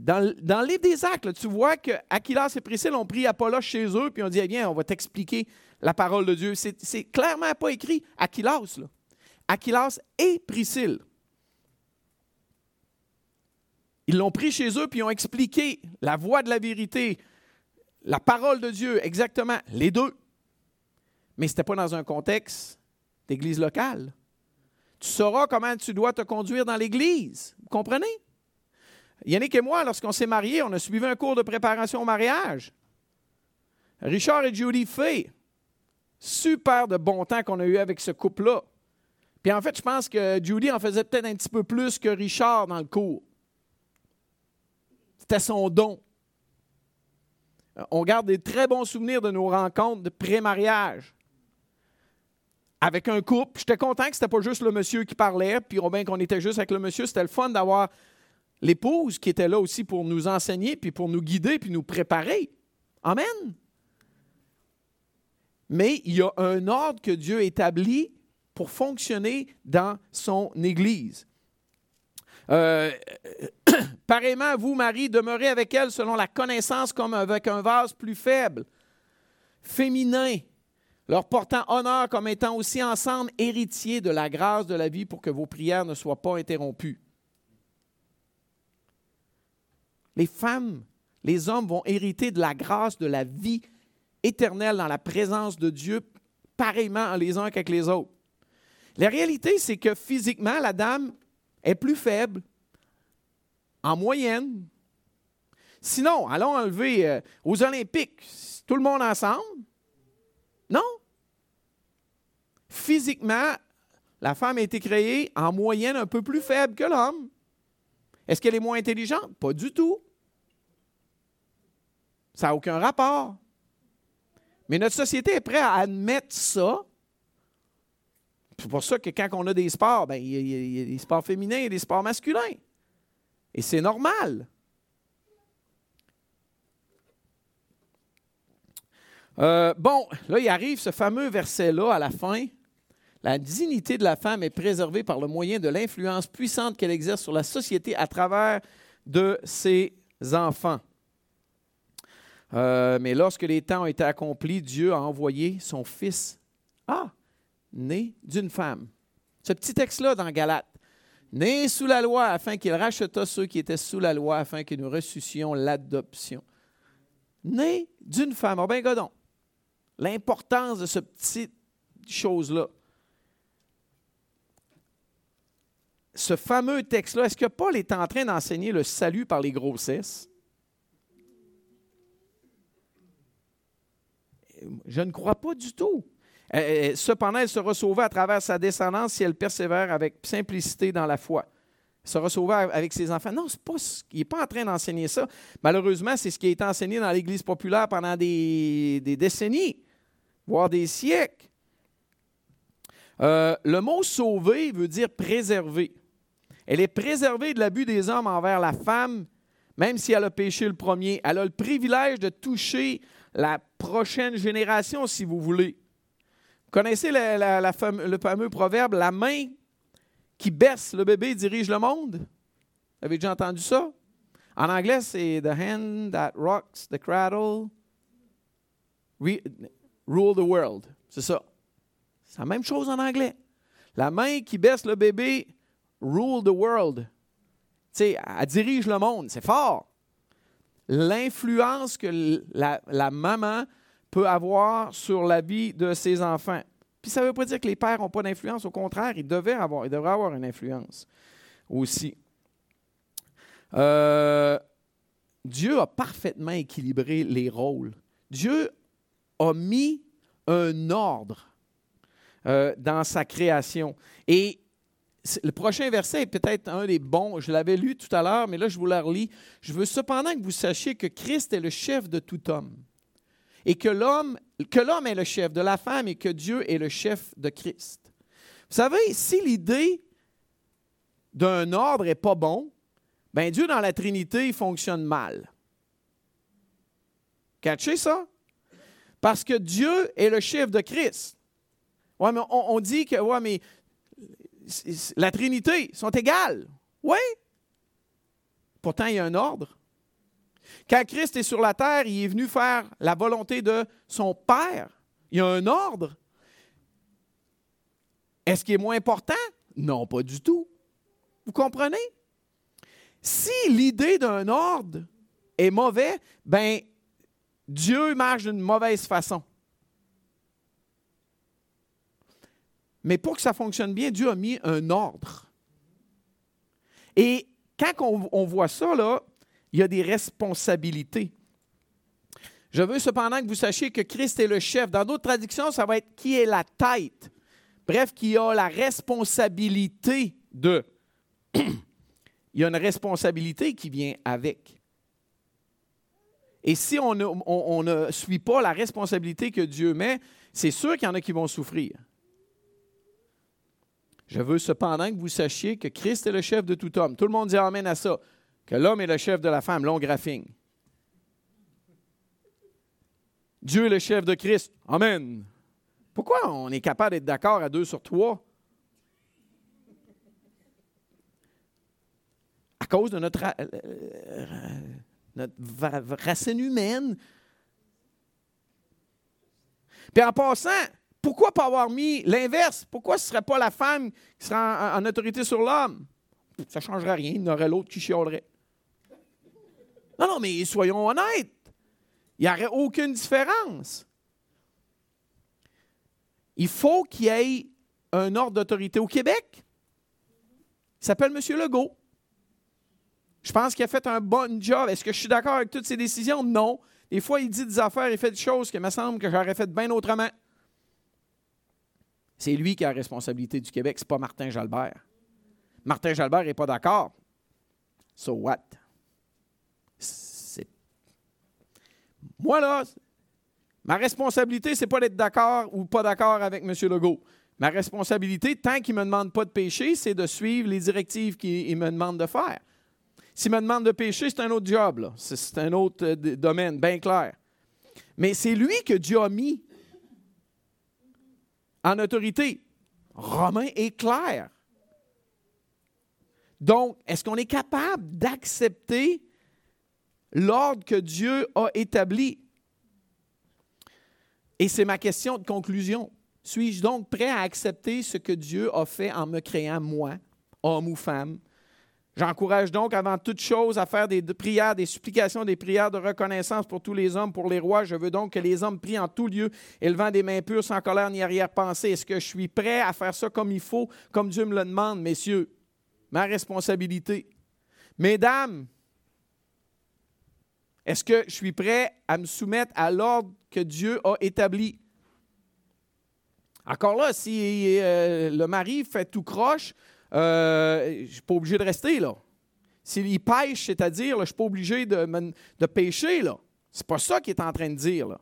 Dans, dans, le des Actes, tu vois que Aquilas et Priscille ont pris Apollos chez eux, puis ont dit, eh bien, on va t'expliquer la parole de Dieu. C'est clairement pas écrit Aquilas. Là. Aquilas et Priscille. Ils l'ont pris chez eux, puis ont expliqué la voie de la vérité, la parole de Dieu, exactement, les deux mais ce n'était pas dans un contexte d'église locale. Tu sauras comment tu dois te conduire dans l'église. Vous comprenez? Yannick et moi, lorsqu'on s'est mariés, on a suivi un cours de préparation au mariage. Richard et Judy Fay, super de bon temps qu'on a eu avec ce couple-là. Puis en fait, je pense que Judy en faisait peut-être un petit peu plus que Richard dans le cours. C'était son don. On garde des très bons souvenirs de nos rencontres de pré-mariage avec un couple. J'étais content que ce n'était pas juste le monsieur qui parlait, puis bien qu'on était juste avec le monsieur. C'était le fun d'avoir l'épouse qui était là aussi pour nous enseigner, puis pour nous guider, puis nous préparer. Amen. Mais il y a un ordre que Dieu établit pour fonctionner dans son Église. Euh, [COUGHS] pareillement, vous, Marie, demeurez avec elle selon la connaissance comme avec un vase plus faible, féminin, leur portant honneur comme étant aussi ensemble héritiers de la grâce de la vie pour que vos prières ne soient pas interrompues. Les femmes, les hommes vont hériter de la grâce de la vie éternelle dans la présence de Dieu, pareillement les uns qu'avec les autres. La réalité, c'est que physiquement, la dame est plus faible, en moyenne. Sinon, allons enlever euh, aux Olympiques, tout le monde ensemble. Non. Physiquement, la femme a été créée en moyenne un peu plus faible que l'homme. Est-ce qu'elle est moins intelligente? Pas du tout. Ça n'a aucun rapport. Mais notre société est prête à admettre ça. C'est pour ça que quand on a des sports, ben, il, y a, des sports féminins et des sports masculins. Et c'est normal. Euh, bon, là, il arrive ce fameux verset-là à la fin. La dignité de la femme est préservée par le moyen de l'influence puissante qu'elle exerce sur la société à travers de ses enfants. Euh, mais lorsque les temps ont été accomplis, Dieu a envoyé son fils, ah, né d'une femme. Ce petit texte-là dans Galate, né sous la loi afin qu'il racheta ceux qui étaient sous la loi afin que nous ressuscions l'adoption. Né d'une femme. Oh ben, godon, l'importance de ce petit chose-là. Ce fameux texte-là, est-ce que Paul est en train d'enseigner le salut par les grossesses? Je ne crois pas du tout. Euh, euh, cependant, elle sera sauvée à travers sa descendance si elle persévère avec simplicité dans la foi. Elle sera sauvée avec ses enfants. Non, pas, il n'est pas en train d'enseigner ça. Malheureusement, c'est ce qui a été enseigné dans l'Église populaire pendant des, décennies, voire des siècles. Euh, le mot sauver veut dire préserver. Elle est préservée de l'abus des hommes envers la femme, même si elle a péché le premier. Elle a le privilège de toucher la prochaine génération, si vous voulez. Vous connaissez le fameux proverbe, la main qui berce le bébé dirige le monde? Vous avez déjà entendu ça? En anglais, c'est The hand that rocks the cradle rule the world. C'est ça. C'est la même chose en anglais. La main qui berce le bébé rule the world. Tu sais, elle dirige le monde. C'est fort l'influence que la, maman peut avoir sur la vie de ses enfants. Puis ça ne veut pas dire que les pères n'ont pas d'influence, au contraire, ils, devaient avoir, ils devraient avoir une influence aussi. Euh, Dieu a parfaitement équilibré les rôles. Dieu a mis un ordre euh, dans sa création. Et le prochain verset est peut-être un des bons. Je l'avais lu tout à l'heure, mais là, je vous la relis. Je veux cependant que vous sachiez que Christ est le chef de tout homme. Et que l'homme, que l'homme est le chef de la femme et que Dieu est le chef de Christ. Vous savez, si l'idée d'un ordre n'est pas bon, ben Dieu dans la Trinité il fonctionne mal. Catchez ça? Parce que Dieu est le chef de Christ. Ouais, mais on, on dit que ouais, mais la Trinité sont égales. Oui. Pourtant, il y a un ordre. Quand Christ est sur la terre, il est venu faire la volonté de son Père. Il y a un ordre. Est-ce qu'il est moins important? Non, pas du tout. Vous comprenez? Si l'idée d'un ordre est mauvais, ben Dieu marche d'une mauvaise façon. Mais pour que ça fonctionne bien, Dieu a mis un ordre. Et quand on, voit ça, là, il y a des responsabilités. Je veux cependant que vous sachiez que Christ est le chef. Dans d'autres traductions, ça va être qui est la tête. Bref, qui a la responsabilité de. [CLEARS THROAT] il y a une responsabilité qui vient avec. Et si on ne suit pas la responsabilité que Dieu met, c'est sûr qu'il y en a qui vont souffrir. Je veux cependant que vous sachiez que Christ est le chef de tout homme. Tout le monde dit Amen à ça. que l'homme est le chef de la femme, long graphing. Dieu est le chef de Christ. Amen. Pourquoi on est capable d'être d'accord à deux sur trois? À cause de notre, euh, notre racine humaine. Puis en passant, pourquoi pas avoir mis l'inverse? Pourquoi ce ne serait pas la femme qui serait en, autorité sur l'homme? Ça ne changerait rien, il y aurait l'autre qui chialerait. Non, non, mais soyons honnêtes. Il n'y aurait aucune différence. Il faut qu'il y ait un ordre d'autorité au Québec. Il s'appelle M. Legault. Je pense qu'il a fait un bon job. Est-ce que je suis d'accord avec toutes ses décisions? Non. Des fois, il dit des affaires, il fait des choses qui me semble que j'aurais fait bien autrement. C'est lui qui a la responsabilité du Québec, ce n'est pas Martin Jalbert. Martin Jalbert n'est pas d'accord. So what? Moi, là, ma responsabilité, ce n'est pas d'être d'accord ou pas d'accord avec M. Legault. Ma responsabilité, tant qu'il ne me demande pas de pécher, c'est de suivre les directives qu'il me demande de faire. S'il me demande de pécher, c'est un autre job, c'est un autre euh, domaine, bien clair. Mais c'est lui que Dieu a mis en autorité. Romain est clair. Donc, est-ce qu'on est capable d'accepter l'ordre que Dieu a établi? Et c'est ma question de conclusion. Suis-je donc prêt à accepter ce que Dieu a fait en me créant moi, homme ou femme, J'encourage donc avant toute chose à faire des prières, des supplications, des prières de reconnaissance pour tous les hommes, pour les rois. Je veux donc que les hommes prient en tout lieu, élevant des mains pures, sans colère ni arrière-pensée. Est-ce que je suis prêt à faire ça comme il faut, comme Dieu me le demande, messieurs? Ma responsabilité. Mesdames, est-ce que je suis prêt à me soumettre à l'ordre que Dieu a établi? Encore là, si euh, le mari fait tout croche, euh, je suis pas obligé de rester là. S'il pêche, c'est-à-dire, je ne suis pas obligé de, de pêcher. là. C'est pas ça qu'il est en train de dire. Là.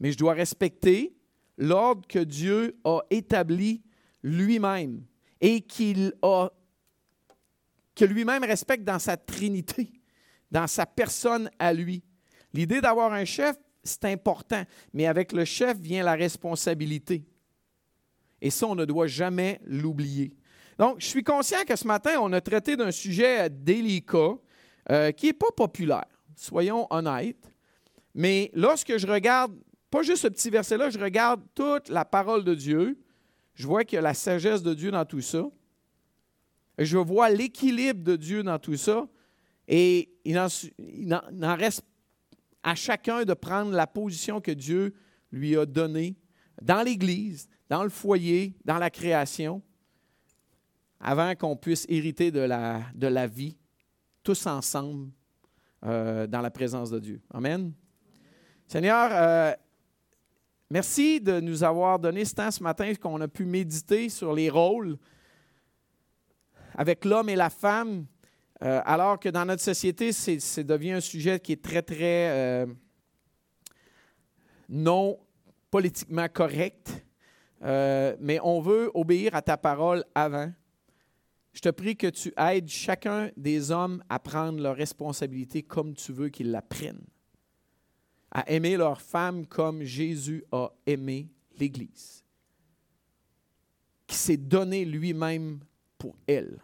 Mais je dois respecter l'ordre que Dieu a établi lui-même et qu'il a que lui-même respecte dans sa trinité, dans sa personne à lui. L'idée d'avoir un chef, c'est important, mais avec le chef vient la responsabilité. Et ça, on ne doit jamais l'oublier. Donc, je suis conscient que ce matin, on a traité d'un sujet délicat euh, qui n'est pas populaire, soyons honnêtes. Mais lorsque je regarde, pas juste ce petit verset-là, je regarde toute la parole de Dieu, je vois qu'il y a la sagesse de Dieu dans tout ça. Je vois l'équilibre de Dieu dans tout ça. Et il en, il en reste à chacun de prendre la position que Dieu lui a donnée dans l'Église, dans le foyer, dans la création, avant qu'on puisse hériter de la, de la vie, tous ensemble, euh, dans la présence de Dieu. Amen. Seigneur, euh, merci de nous avoir donné ce temps ce matin qu'on a pu méditer sur les rôles avec l'homme et la femme, euh, alors que dans notre société, c'est devient un sujet qui est très, très non politiquement correct. Euh, mais on veut obéir à ta parole avant. Je te prie que tu aides chacun des hommes à prendre leur responsabilité comme tu veux qu'ils la prennent, à aimer leur femme comme Jésus a aimé l'Église, qui s'est donné lui-même pour elle,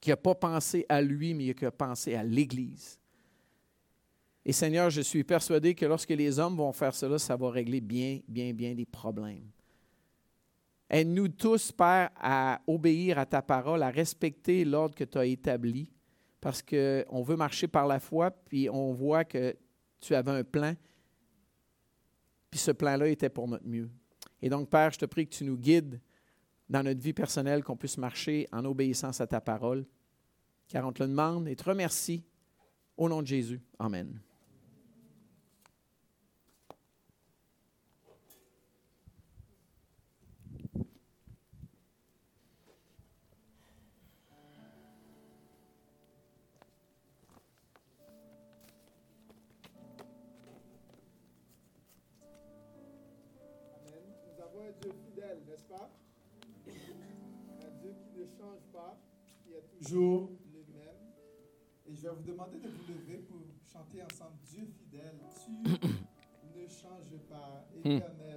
qui n'a pas pensé à lui, mais qui a pensé à l'Église. Et Seigneur, je suis persuadé que lorsque les hommes vont faire cela, ça va régler bien, bien, bien des problèmes. Aide-nous tous, Père, à obéir à ta parole, à respecter l'ordre que tu as établi, parce qu'on veut marcher par la foi, puis on voit que tu avais un plan, puis ce plan-là était pour notre mieux. Et donc, Père, je te prie que tu nous guides dans notre vie personnelle, qu'on puisse marcher en obéissance à ta parole, car on te le demande et te remercie. Au nom de Jésus. Amen. Toujours le même. je vais vous demander de vous lever pour chanter ensemble Dieu fidèle. Tu [CLEARS THROAT] ne changes pas, éternel.